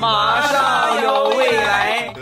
马上有未来。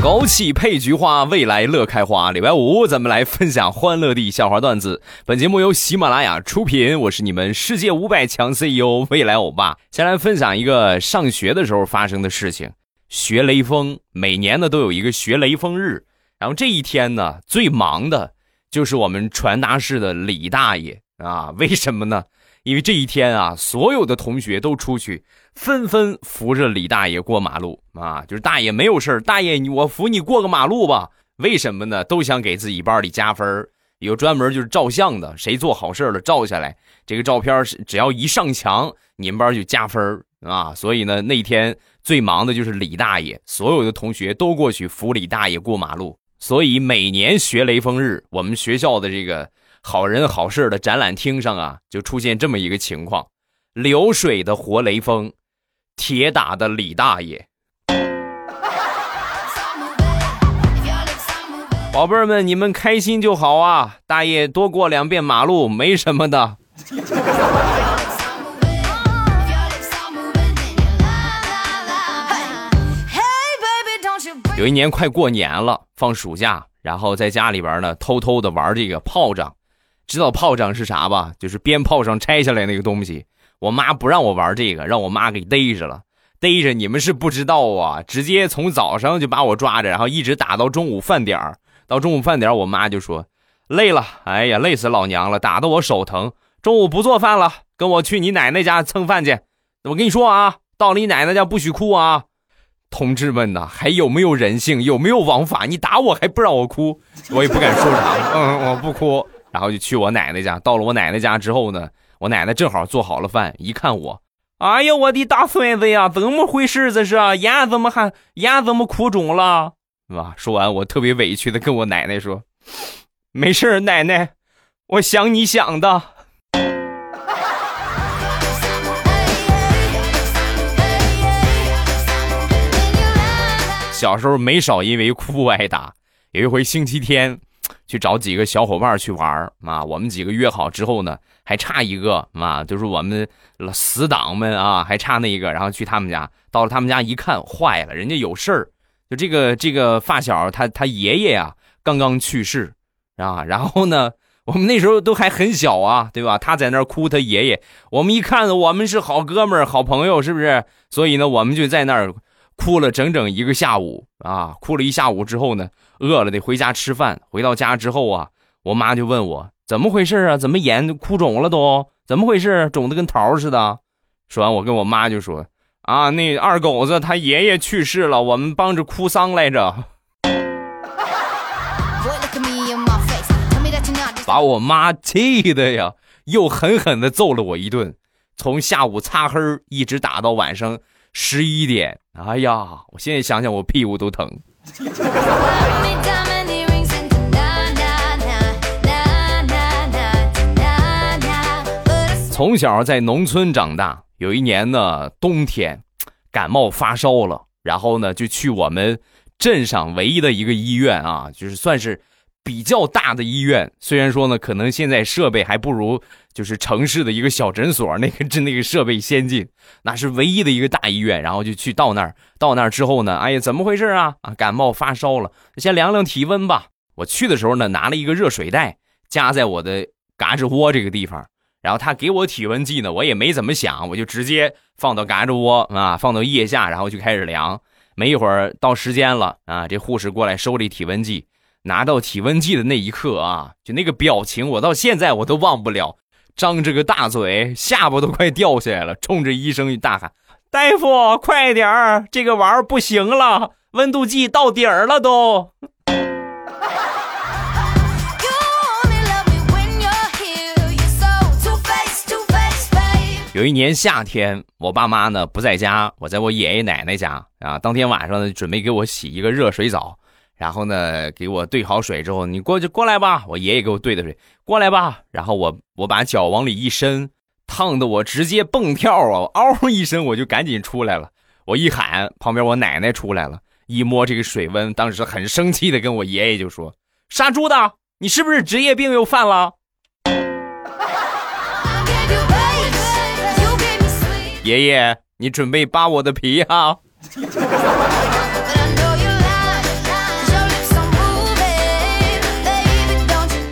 枸杞配菊花，未来乐开花。礼拜五，咱们来分享欢乐的笑话段子。本节目由喜马拉雅出品，我是你们世界五百强 CEO 未来欧巴。先来分享一个上学的时候发生的事情。学雷锋，每年呢都有一个学雷锋日。然后这一天呢，最忙的就是我们传达室的李大爷啊。为什么呢？因为这一天啊，所有的同学都出去，纷纷扶着李大爷过马路啊。就是大爷没有事大爷我扶你过个马路吧。为什么呢？都想给自己班里加分有专门就是照相的，谁做好事了，照下来这个照片是只要一上墙，你们班就加分啊。所以呢，那天最忙的就是李大爷，所有的同学都过去扶李大爷过马路。所以每年学雷锋日，我们学校的这个。好人好事的展览厅上啊，就出现这么一个情况：流水的活雷锋，铁打的李大爷。宝贝儿们，你们开心就好啊！大爷多过两遍马路没什么的。有一年快过年了，放暑假，然后在家里边呢，偷偷的玩这个炮仗。知道炮仗是啥吧？就是鞭炮上拆下来那个东西。我妈不让我玩这个，让我妈给逮着了。逮着你们是不知道啊，直接从早上就把我抓着，然后一直打到中午饭点儿。到中午饭点儿，我妈就说累了，哎呀，累死老娘了，打得我手疼。中午不做饭了，跟我去你奶奶家蹭饭去。我跟你说啊，到了你奶奶家不许哭啊！同志们呐，还有没有人性？有没有王法？你打我还不让我哭？我也不敢说啥。嗯，我不哭。然后就去我奶奶家，到了我奶奶家之后呢，我奶奶正好做好了饭，一看我，哎呀，我的大孙子呀，怎么回事？这是眼怎么还眼怎么哭肿了？是吧？说完，我特别委屈的跟我奶奶说：“没事奶奶，我想你想的。”小时候没少因为哭挨打，有一回星期天。去找几个小伙伴去玩啊！我们几个约好之后呢，还差一个啊，就是我们死党们啊，还差那一个。然后去他们家，到了他们家一看，坏了，人家有事儿。就这个这个发小，他他爷爷呀刚刚去世啊。然后呢，我们那时候都还很小啊，对吧？他在那儿哭，他爷爷。我们一看，我们是好哥们儿、好朋友，是不是？所以呢，我们就在那儿哭了整整一个下午啊！哭了一下午之后呢。饿了得回家吃饭。回到家之后啊，我妈就问我怎么回事啊？怎么眼哭肿了都？怎么回事？肿的跟桃似的。说完，我跟我妈就说：“啊，那二狗子他爷爷去世了，我们帮着哭丧来着。”把我妈气的呀，又狠狠的揍了我一顿，从下午擦黑一直打到晚上十一点。哎呀，我现在想想，我屁股都疼。从小在农村长大，有一年呢，冬天感冒发烧了，然后呢就去我们镇上唯一的一个医院啊，就是算是。比较大的医院，虽然说呢，可能现在设备还不如就是城市的一个小诊所那个真那个设备先进，那是唯一的一个大医院。然后就去到那儿，到那儿之后呢，哎呀，怎么回事啊？啊，感冒发烧了，先量量体温吧。我去的时候呢，拿了一个热水袋夹在我的嘎吱窝这个地方，然后他给我体温计呢，我也没怎么想，我就直接放到嘎吱窝啊，放到腋下，然后就开始量。没一会儿到时间了啊，这护士过来收这体温计。拿到体温计的那一刻啊，就那个表情，我到现在我都忘不了，张着个大嘴，下巴都快掉下来了，冲着医生大喊：“大夫，快点儿，这个玩意儿不行了，温度计到底儿了都。”有一年夏天，我爸妈呢不在家，我在我爷爷奶奶家啊。当天晚上呢，准备给我洗一个热水澡。然后呢，给我兑好水之后，你过去过来吧。我爷爷给我兑的水，过来吧。然后我我把脚往里一伸，烫的我直接蹦跳啊，嗷一声我就赶紧出来了。我一喊，旁边我奶奶出来了，一摸这个水温，当时很生气的跟我爷爷就说：“杀猪的，你是不是职业病又犯了？” 爷爷，你准备扒我的皮哈？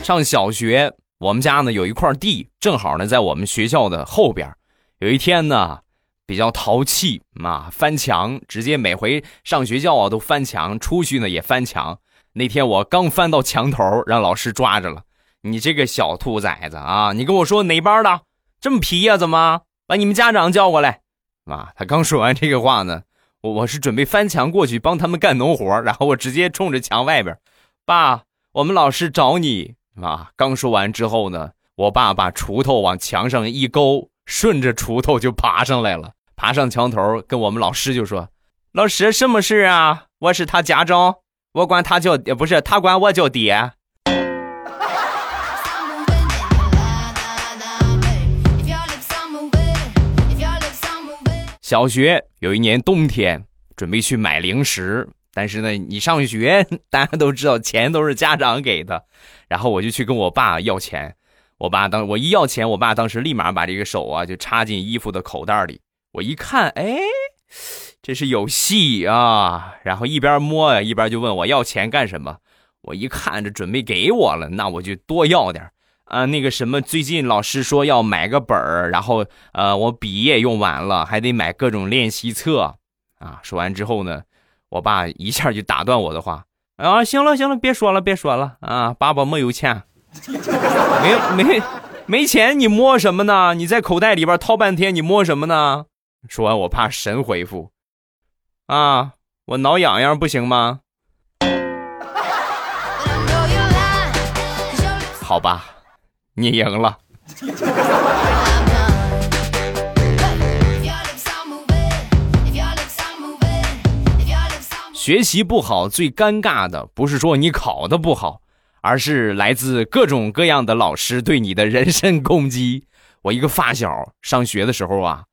上小学，我们家呢有一块地，正好呢在我们学校的后边。有一天呢，比较淘气嘛，翻墙，直接每回上学校啊都翻墙，出去呢也翻墙。那天我刚翻到墙头，让老师抓着了。你这个小兔崽子啊！你跟我说哪班的？这么皮呀？怎么把你们家长叫过来？啊！他刚说完这个话呢，我我是准备翻墙过去帮他们干农活，然后我直接冲着墙外边，爸，我们老师找你啊！刚说完之后呢，我爸把锄头往墙上一勾，顺着锄头就爬上来了，爬上墙头，跟我们老师就说：“老师，什么事啊？我是他家长，我管他叫，不是他管我叫爹。”小学有一年冬天，准备去买零食，但是呢，你上学，大家都知道钱都是家长给的，然后我就去跟我爸要钱，我爸当我一要钱，我爸当时立马把这个手啊就插进衣服的口袋里，我一看，哎，这是有戏啊，然后一边摸呀一边就问我要钱干什么，我一看这准备给我了，那我就多要点。啊，那个什么，最近老师说要买个本儿，然后呃，我笔也用完了，还得买各种练习册啊。说完之后呢，我爸一下就打断我的话啊，行了行了，别说了别说了啊，爸爸没有钱，没没没钱，你摸什么呢？你在口袋里边掏半天，你摸什么呢？说完，我怕神回复啊，我挠痒痒不行吗？好吧。你赢了。学习不好最尴尬的不是说你考的不好，而是来自各种各样的老师对你的人身攻击。我一个发小上学的时候啊，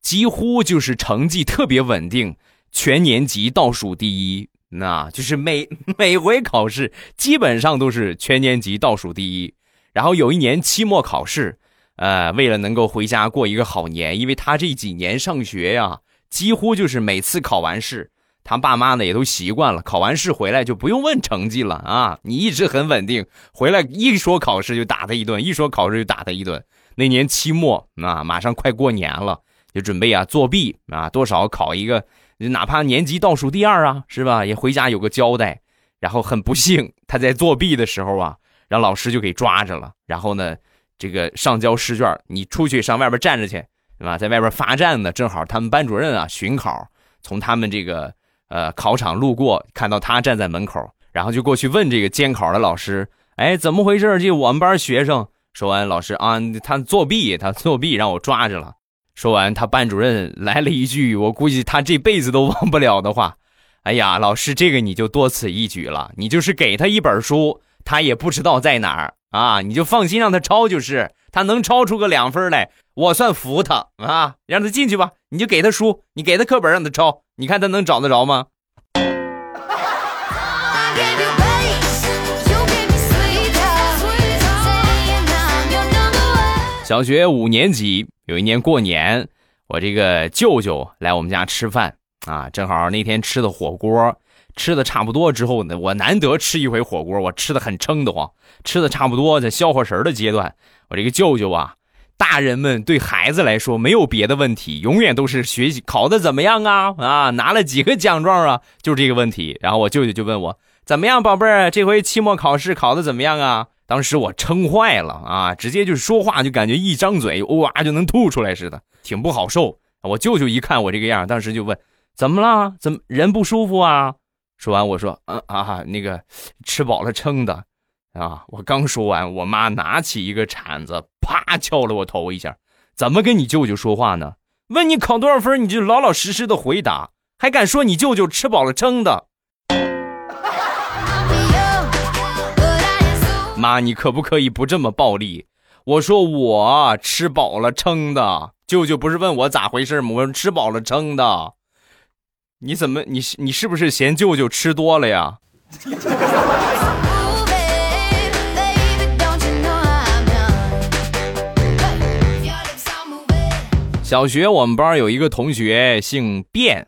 几乎就是成绩特别稳定，全年级倒数第一，那就是每 每回考试基本上都是全年级倒数第一。然后有一年期末考试，呃，为了能够回家过一个好年，因为他这几年上学呀，几乎就是每次考完试，他爸妈呢也都习惯了，考完试回来就不用问成绩了啊，你一直很稳定，回来一说考试就打他一顿，一说考试就打他一顿。那年期末啊，马上快过年了，就准备啊作弊啊，多少考一个，哪怕年级倒数第二啊，是吧？也回家有个交代。然后很不幸，他在作弊的时候啊。让老师就给抓着了，然后呢，这个上交试卷，你出去上外边站着去，对吧？在外边罚站呢，正好他们班主任啊巡考，从他们这个呃考场路过，看到他站在门口，然后就过去问这个监考的老师：“哎，怎么回事？这我们班学生。”说完，老师啊，他作弊，他作弊，让我抓着了。说完，他班主任来了一句，我估计他这辈子都忘不了的话：“哎呀，老师，这个你就多此一举了，你就是给他一本书。”他也不知道在哪儿啊，你就放心让他抄就是，他能抄出个两分来，我算服他啊！让他进去吧，你就给他书，你给他课本让他抄，你看他能找得着吗？小学五年级有一年过年，我这个舅舅来我们家吃饭啊，正好那天吃的火锅。吃的差不多之后呢，我难得吃一回火锅，我吃的很撑得慌。吃的差不多，在消化食的阶段，我这个舅舅啊，大人们对孩子来说没有别的问题，永远都是学习考的怎么样啊啊，拿了几个奖状啊，就是这个问题。然后我舅舅就问我怎么样，宝贝儿，这回期末考试考的怎么样啊？当时我撑坏了啊，直接就是说话就感觉一张嘴哇就能吐出来似的，挺不好受。我舅舅一看我这个样，当时就问怎么了？怎么人不舒服啊？说完，我说：“嗯啊，那个吃饱了撑的，啊！”我刚说完，我妈拿起一个铲子，啪敲了我头一下。怎么跟你舅舅说话呢？问你考多少分，你就老老实实的回答，还敢说你舅舅吃饱了撑的？妈，你可不可以不这么暴力？我说我吃饱了撑的，舅舅不是问我咋回事吗？我说吃饱了撑的。你怎么你你是不是嫌舅舅吃多了呀？小学我们班有一个同学姓卞，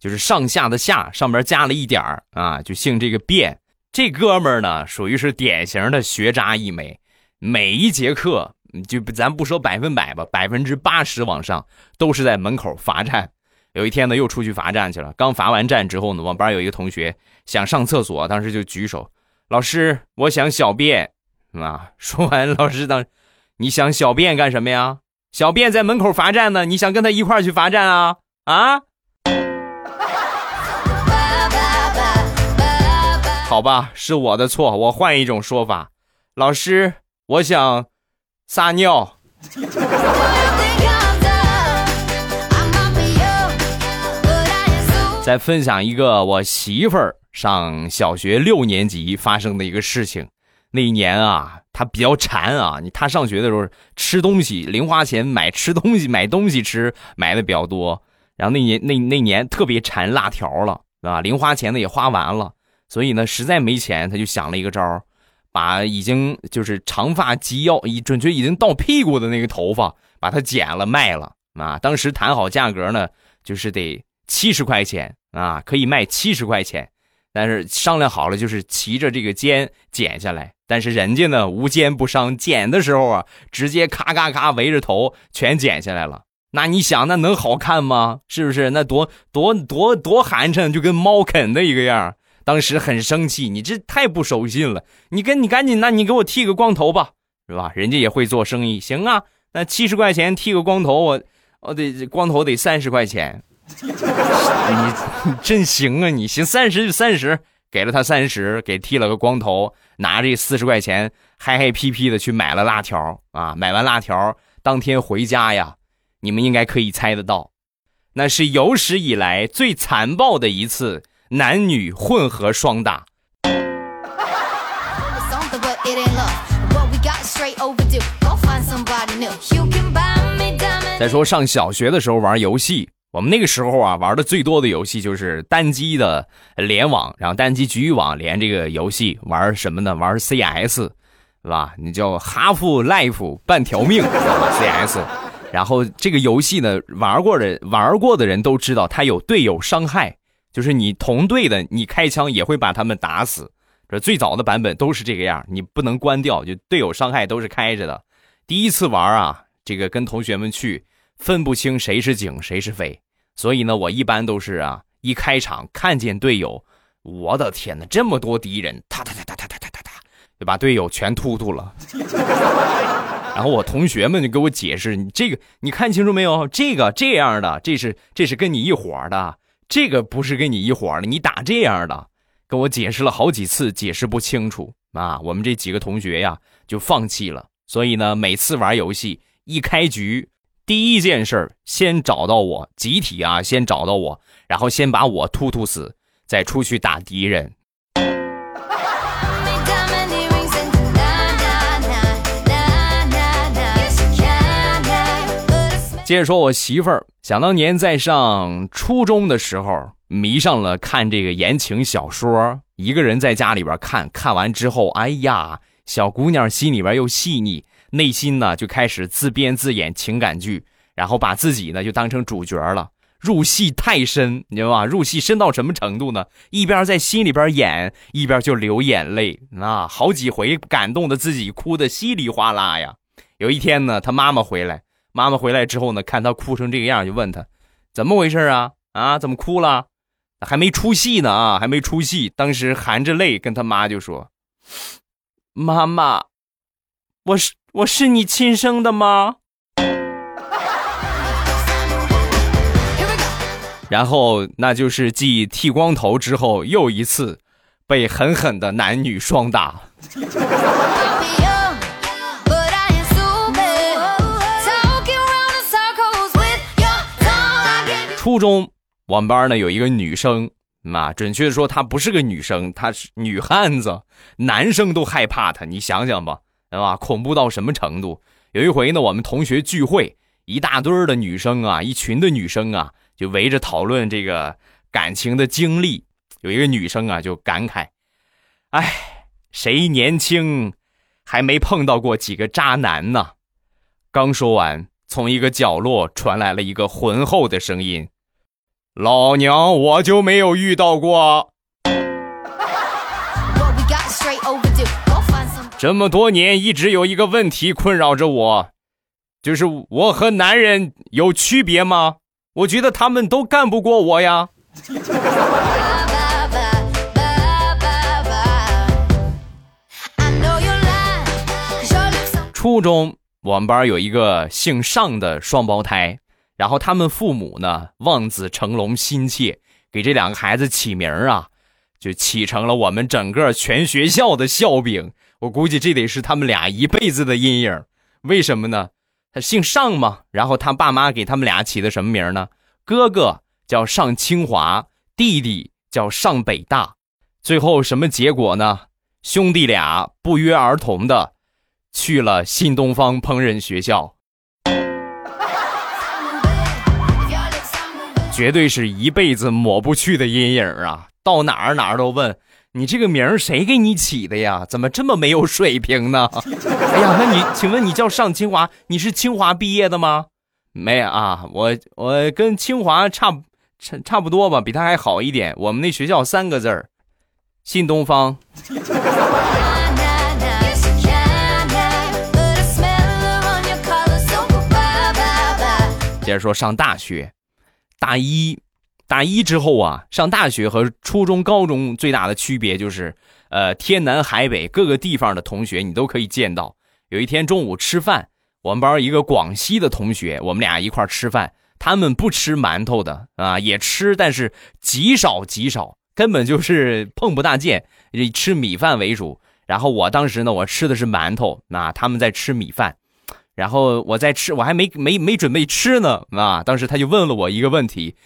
就是上下的下上边加了一点儿啊，就姓这个卞。这哥们儿呢，属于是典型的学渣一枚，每一节课就咱不说百分百吧，百分之八十往上都是在门口罚站。有一天呢，又出去罚站去了。刚罚完站之后呢，我们班有一个同学想上厕所，当时就举手：“老师，我想小便。”啊，说完，老师当：“你想小便干什么呀？”小便在门口罚站呢，你想跟他一块儿去罚站啊？啊？好吧，是我的错，我换一种说法。老师，我想撒尿。再分享一个我媳妇儿上小学六年级发生的一个事情。那一年啊，他比较馋啊。你他上学的时候吃东西，零花钱买吃东西、买东西吃买的比较多。然后那年 那那年特别馋辣条了，啊？零花钱呢也花完了，所以呢实在没钱，他就想了一个招，把已经就是长发及腰，已准确已经到屁股的那个头发，把它剪了卖了啊。当时谈好价格呢，就是得七十块钱啊，可以卖七十块钱。但是商量好了，就是骑着这个肩剪下来。但是人家呢，无奸不商，剪的时候啊，直接咔咔咔围着头全剪下来了。那你想，那能好看吗？是不是？那多多多多寒碜，就跟猫啃的一个样。当时很生气，你这太不守信了。你跟你赶紧，那你给我剃个光头吧，是吧？人家也会做生意，行啊。那七十块钱剃个光头，我我得光头得三十块钱。你真行啊！你行三十就三十，给了他三十，给剃了个光头，拿这四十块钱，嗨嗨皮皮的去买了辣条啊！买完辣条，当天回家呀，你们应该可以猜得到，那是有史以来最残暴的一次男女混合双打。再说上小学的时候玩游戏。我们那个时候啊，玩的最多的游戏就是单机的联网，然后单机局域网连这个游戏玩什么呢？玩 CS，是吧？你叫哈夫 life 半条命 CS，然后这个游戏呢，玩过的玩过的人都知道，它有队友伤害，就是你同队的，你开枪也会把他们打死。这最早的版本都是这个样，你不能关掉，就队友伤害都是开着的。第一次玩啊，这个跟同学们去，分不清谁是警谁是匪。所以呢，我一般都是啊，一开场看见队友，我的天哪，这么多敌人，哒哒哒哒哒哒哒哒哒，就把队友全突突了。然后我同学们就给我解释，你这个你看清楚没有？这个这样的，这是这是跟你一伙的，这个不是跟你一伙的，你打这样的，跟我解释了好几次，解释不清楚啊。我们这几个同学呀，就放弃了。所以呢，每次玩游戏一开局。第一件事儿，先找到我，集体啊，先找到我，然后先把我突突死，再出去打敌人。接着说，我媳妇儿想当年在上初中的时候，迷上了看这个言情小说，一个人在家里边看，看完之后，哎呀，小姑娘心里边又细腻。内心呢就开始自编自演情感剧，然后把自己呢就当成主角了，入戏太深，你知道吧？入戏深到什么程度呢？一边在心里边演，一边就流眼泪啊，好几回感动的自己哭的稀里哗啦呀。有一天呢，他妈妈回来，妈妈回来之后呢，看他哭成这个样，就问他怎么回事啊？啊，怎么哭了？还没出戏呢啊，还没出戏。当时含着泪跟他妈就说：“妈妈，我是。”我是你亲生的吗？然后那就是继剃光头之后又一次被狠狠的男女双打。初中我们班呢有一个女生，那，准确的说她不是个女生，她是女汉子，男生都害怕她，你想想吧。对吧？恐怖到什么程度？有一回呢，我们同学聚会，一大堆的女生啊，一群的女生啊，就围着讨论这个感情的经历。有一个女生啊，就感慨：“哎，谁年轻还没碰到过几个渣男呢？”刚说完，从一个角落传来了一个浑厚的声音：“老娘我就没有遇到过。”这么多年，一直有一个问题困扰着我，就是我和男人有区别吗？我觉得他们都干不过我呀。初中，我们班有一个姓尚的双胞胎，然后他们父母呢望子成龙，心切，给这两个孩子起名啊，就起成了我们整个全学校的笑柄。我估计这得是他们俩一辈子的阴影。为什么呢？他姓尚嘛，然后他爸妈给他们俩起的什么名呢？哥哥叫上清华，弟弟叫上北大。最后什么结果呢？兄弟俩不约而同的。去了新东方烹饪学校，绝对是一辈子抹不去的阴影啊！到哪儿哪儿都问你这个名儿谁给你起的呀？怎么这么没有水平呢？哎呀，那你请问你叫上清华，你是清华毕业的吗？没啊，我我跟清华差差差不多吧，比他还好一点。我们那学校三个字儿，新东方。接着说上大学，大一，大一之后啊，上大学和初中、高中最大的区别就是，呃，天南海北各个地方的同学你都可以见到。有一天中午吃饭，我们班一个广西的同学，我们俩一块吃饭，他们不吃馒头的啊，也吃，但是极少极少，根本就是 碰不大见，以吃米饭为主。然后我当时呢，我吃的是馒头，那他们在吃米饭。然后我在吃，我还没没没准备吃呢啊！当时他就问了我一个问题，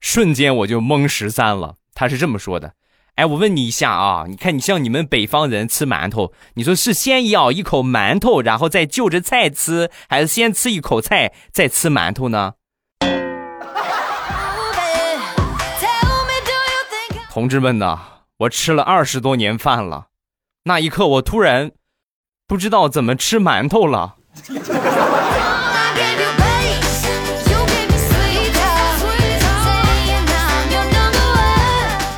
瞬间我就懵十三了。他是这么说的：“哎，我问你一下啊，你看你像你们北方人吃馒头，你说是先咬一口馒头，然后再就着菜吃，还是先吃一口菜再吃馒头呢？”同志们呐，我吃了二十多年饭了，那一刻我突然不知道怎么吃馒头了。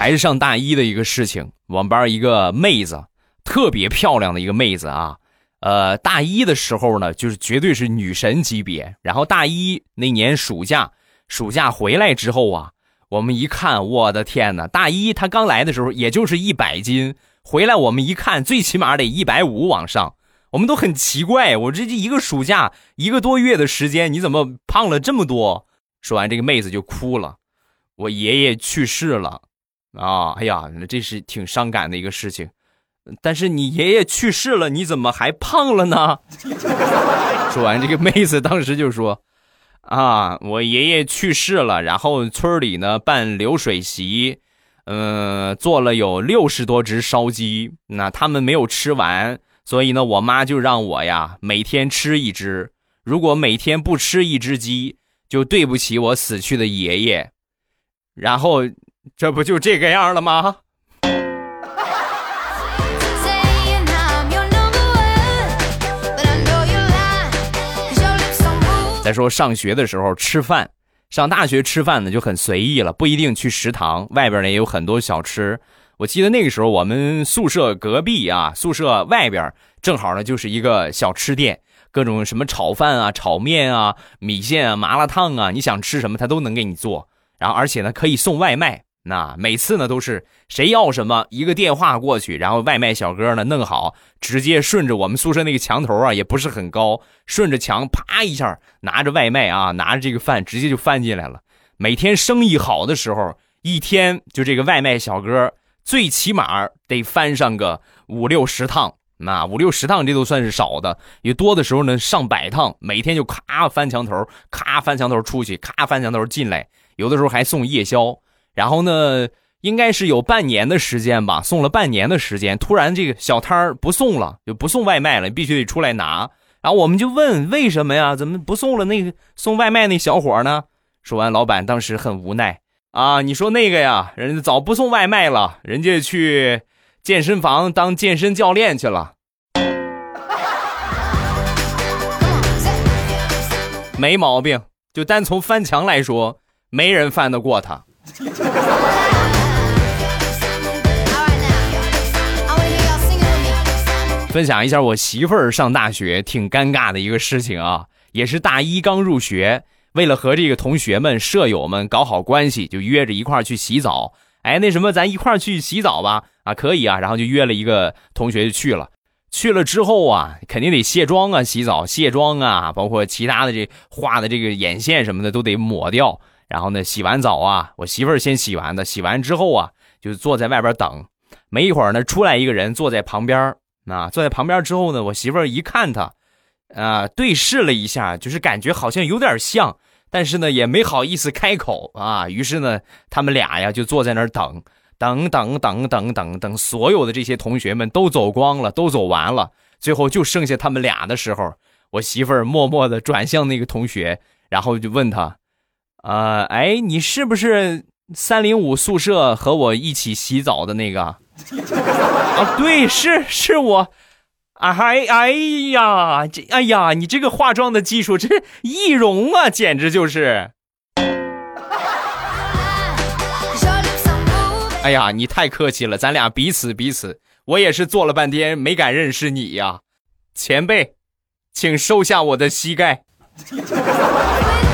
还是上大一的一个事情，我们班一个妹子，特别漂亮的一个妹子啊，呃，大一的时候呢，就是绝对是女神级别。然后大一那年暑假，暑假回来之后啊，我们一看，我的天哪！大一她刚来的时候也就是一百斤，回来我们一看，最起码得一百五往上。我们都很奇怪，我这一个暑假一个多月的时间，你怎么胖了这么多？说完，这个妹子就哭了。我爷爷去世了，啊，哎呀，这是挺伤感的一个事情。但是你爷爷去世了，你怎么还胖了呢？说完，这个妹子当时就说：“啊，我爷爷去世了，然后村里呢办流水席，嗯，做了有六十多只烧鸡，那他们没有吃完。”所以呢，我妈就让我呀每天吃一只，如果每天不吃一只鸡，就对不起我死去的爷爷。然后，这不就这个样了吗？再说上学的时候吃饭，上大学吃饭呢就很随意了，不一定去食堂，外边呢也有很多小吃。我记得那个时候，我们宿舍隔壁啊，宿舍外边正好呢就是一个小吃店，各种什么炒饭啊、炒面啊、米线啊、麻辣烫啊，你想吃什么他都能给你做。然后而且呢可以送外卖，那每次呢都是谁要什么一个电话过去，然后外卖小哥呢弄好，直接顺着我们宿舍那个墙头啊，也不是很高，顺着墙啪一下拿着外卖啊，拿着这个饭直接就翻进来了。每天生意好的时候，一天就这个外卖小哥。最起码得翻上个五六十趟，那五六十趟这都算是少的，有多的时候呢上百趟，每天就咔翻墙头，咔翻墙头出去，咔翻墙头进来，有的时候还送夜宵。然后呢，应该是有半年的时间吧，送了半年的时间，突然这个小摊儿不送了，就不送外卖了，你必须得出来拿。然后我们就问为什么呀？怎么不送了？那个送外卖那小伙呢？说完，老板当时很无奈，啊，你说那个呀，人家早不送外卖了，人家去健身房当健身教练去了。没毛病，就单从翻墙来说，没人翻得过他。分享一下我媳妇儿上大学挺尴尬的一个事情啊，也是大一刚入学，为了和这个同学们、舍友们搞好关系，就约着一块儿去洗澡。哎，那什么，咱一块儿去洗澡吧？啊，可以啊。然后就约了一个同学就去了。去了之后啊，肯定得卸妆啊，洗澡卸妆啊，包括其他的这画的这个眼线什么的都得抹掉。然后呢，洗完澡啊，我媳妇儿先洗完的。洗完之后啊，就坐在外边等。没一会儿呢，出来一个人坐在旁边。啊，坐在旁边之后呢，我媳妇儿一看他，啊，对视了一下，就是感觉好像有点像，但是呢，也没好意思开口啊。于是呢，他们俩呀就坐在那儿等，等等等等等等，所有的这些同学们都走光了，都走完了，最后就剩下他们俩的时候，我媳妇儿默默的转向那个同学，然后就问他，啊，哎，你是不是三零五宿舍和我一起洗澡的那个？啊，对，是是我，哎哎呀，这哎呀，你这个化妆的技术，这易容啊，简直就是。哎呀，你太客气了，咱俩彼此彼此，我也是做了半天没敢认识你呀，前辈，请收下我的膝盖。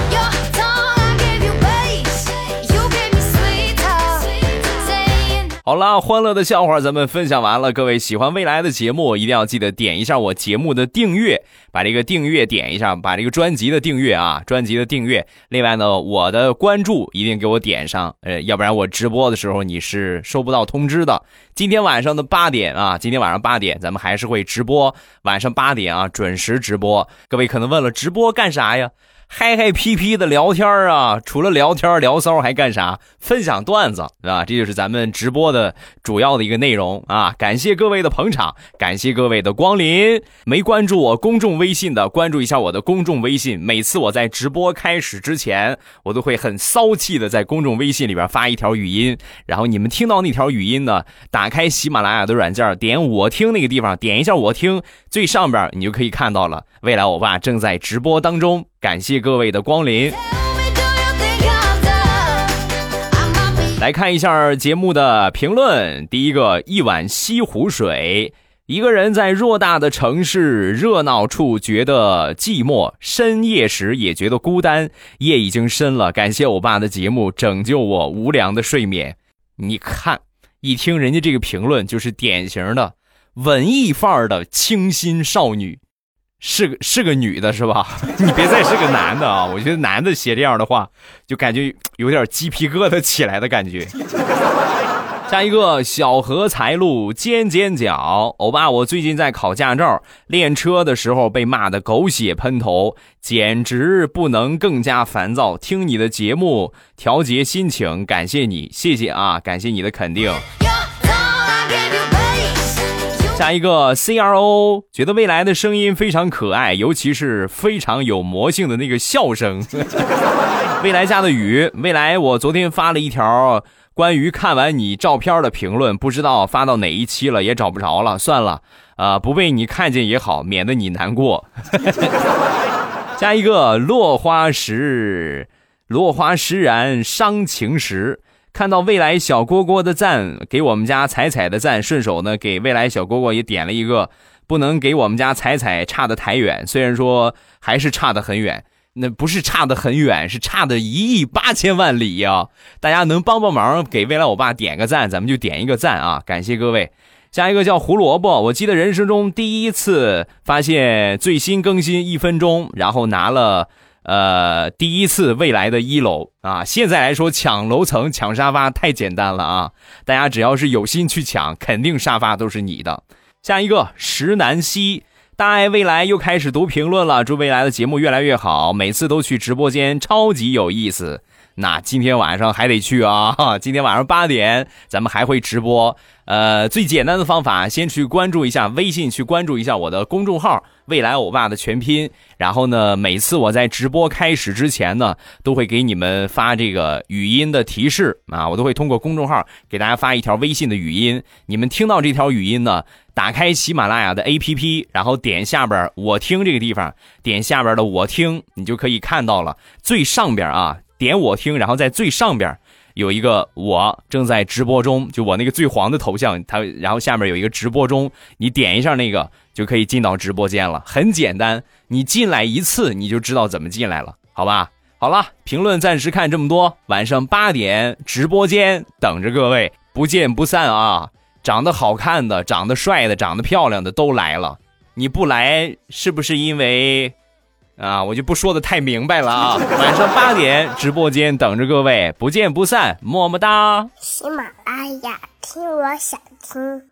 好了，欢乐的笑话咱们分享完了。各位喜欢未来的节目，一定要记得点一下我节目的订阅，把这个订阅点一下，把这个专辑的订阅啊，专辑的订阅。另外呢，我的关注一定给我点上，呃，要不然我直播的时候你是收不到通知的。今天晚上的八点啊，今天晚上八点咱们还是会直播，晚上八点啊准时直播。各位可能问了，直播干啥呀？嗨嗨皮皮的聊天啊，除了聊天聊骚还干啥？分享段子啊？这就是咱们直播的主要的一个内容啊！感谢各位的捧场，感谢各位的光临。没关注我公众微信的，关注一下我的公众微信。每次我在直播开始之前，我都会很骚气的在公众微信里边发一条语音，然后你们听到那条语音呢，打开喜马拉雅的软件，点我听那个地方，点一下我听，最上边你就可以看到了。未来我爸正在直播当中。感谢各位的光临，来看一下节目的评论。第一个，一碗西湖水。一个人在偌大的城市热闹处觉得寂寞，深夜时也觉得孤单。夜已经深了，感谢我爸的节目拯救我无良的睡眠。你看，一听人家这个评论，就是典型的文艺范儿的清新少女。是个是个女的，是吧？你别再是个男的啊！我觉得男的写这样的话，就感觉有点鸡皮疙瘩起来的感觉。下一个小荷才露尖尖角，欧巴，我最近在考驾照，练车的时候被骂的狗血喷头，简直不能更加烦躁。听你的节目调节心情，感谢你，谢谢啊，感谢你的肯定。下一个 C R O 觉得未来的声音非常可爱，尤其是非常有魔性的那个笑声。未来下的雨，未来我昨天发了一条关于看完你照片的评论，不知道发到哪一期了，也找不着了，算了，啊，不被你看见也好，免得你难过。加一个落花时，落花时然伤情时。看到未来小蝈蝈的赞，给我们家彩彩的赞，顺手呢给未来小蝈蝈也点了一个，不能给我们家彩彩差的太远，虽然说还是差得很远，那不是差得很远，是差的一亿八千万里呀！大家能帮帮忙，给未来我爸点个赞，咱们就点一个赞啊！感谢各位。下一个叫胡萝卜，我记得人生中第一次发现最新更新一分钟，然后拿了。呃，第一次未来的一楼啊，现在来说抢楼层、抢沙发太简单了啊！大家只要是有心去抢，肯定沙发都是你的。下一个石南希，大爱未来又开始读评论了，祝未来的节目越来越好，每次都去直播间，超级有意思。那今天晚上还得去啊！今天晚上八点，咱们还会直播。呃，最简单的方法，先去关注一下微信，去关注一下我的公众号“未来欧巴”的全拼。然后呢，每次我在直播开始之前呢，都会给你们发这个语音的提示啊，我都会通过公众号给大家发一条微信的语音。你们听到这条语音呢，打开喜马拉雅的 APP，然后点下边“我听”这个地方，点下边的“我听”，你就可以看到了最上边啊，点“我听”，然后在最上边。有一个我正在直播中，就我那个最黄的头像，它然后下面有一个直播中，你点一下那个就可以进到直播间了，很简单，你进来一次你就知道怎么进来了，好吧？好了，评论暂时看这么多，晚上八点直播间等着各位，不见不散啊！长得好看的、长得帅的、长得漂亮的都来了，你不来是不是因为？啊，我就不说的太明白了啊！晚上八点直播间等着各位，不见不散，么么哒！喜马拉雅听，我想听。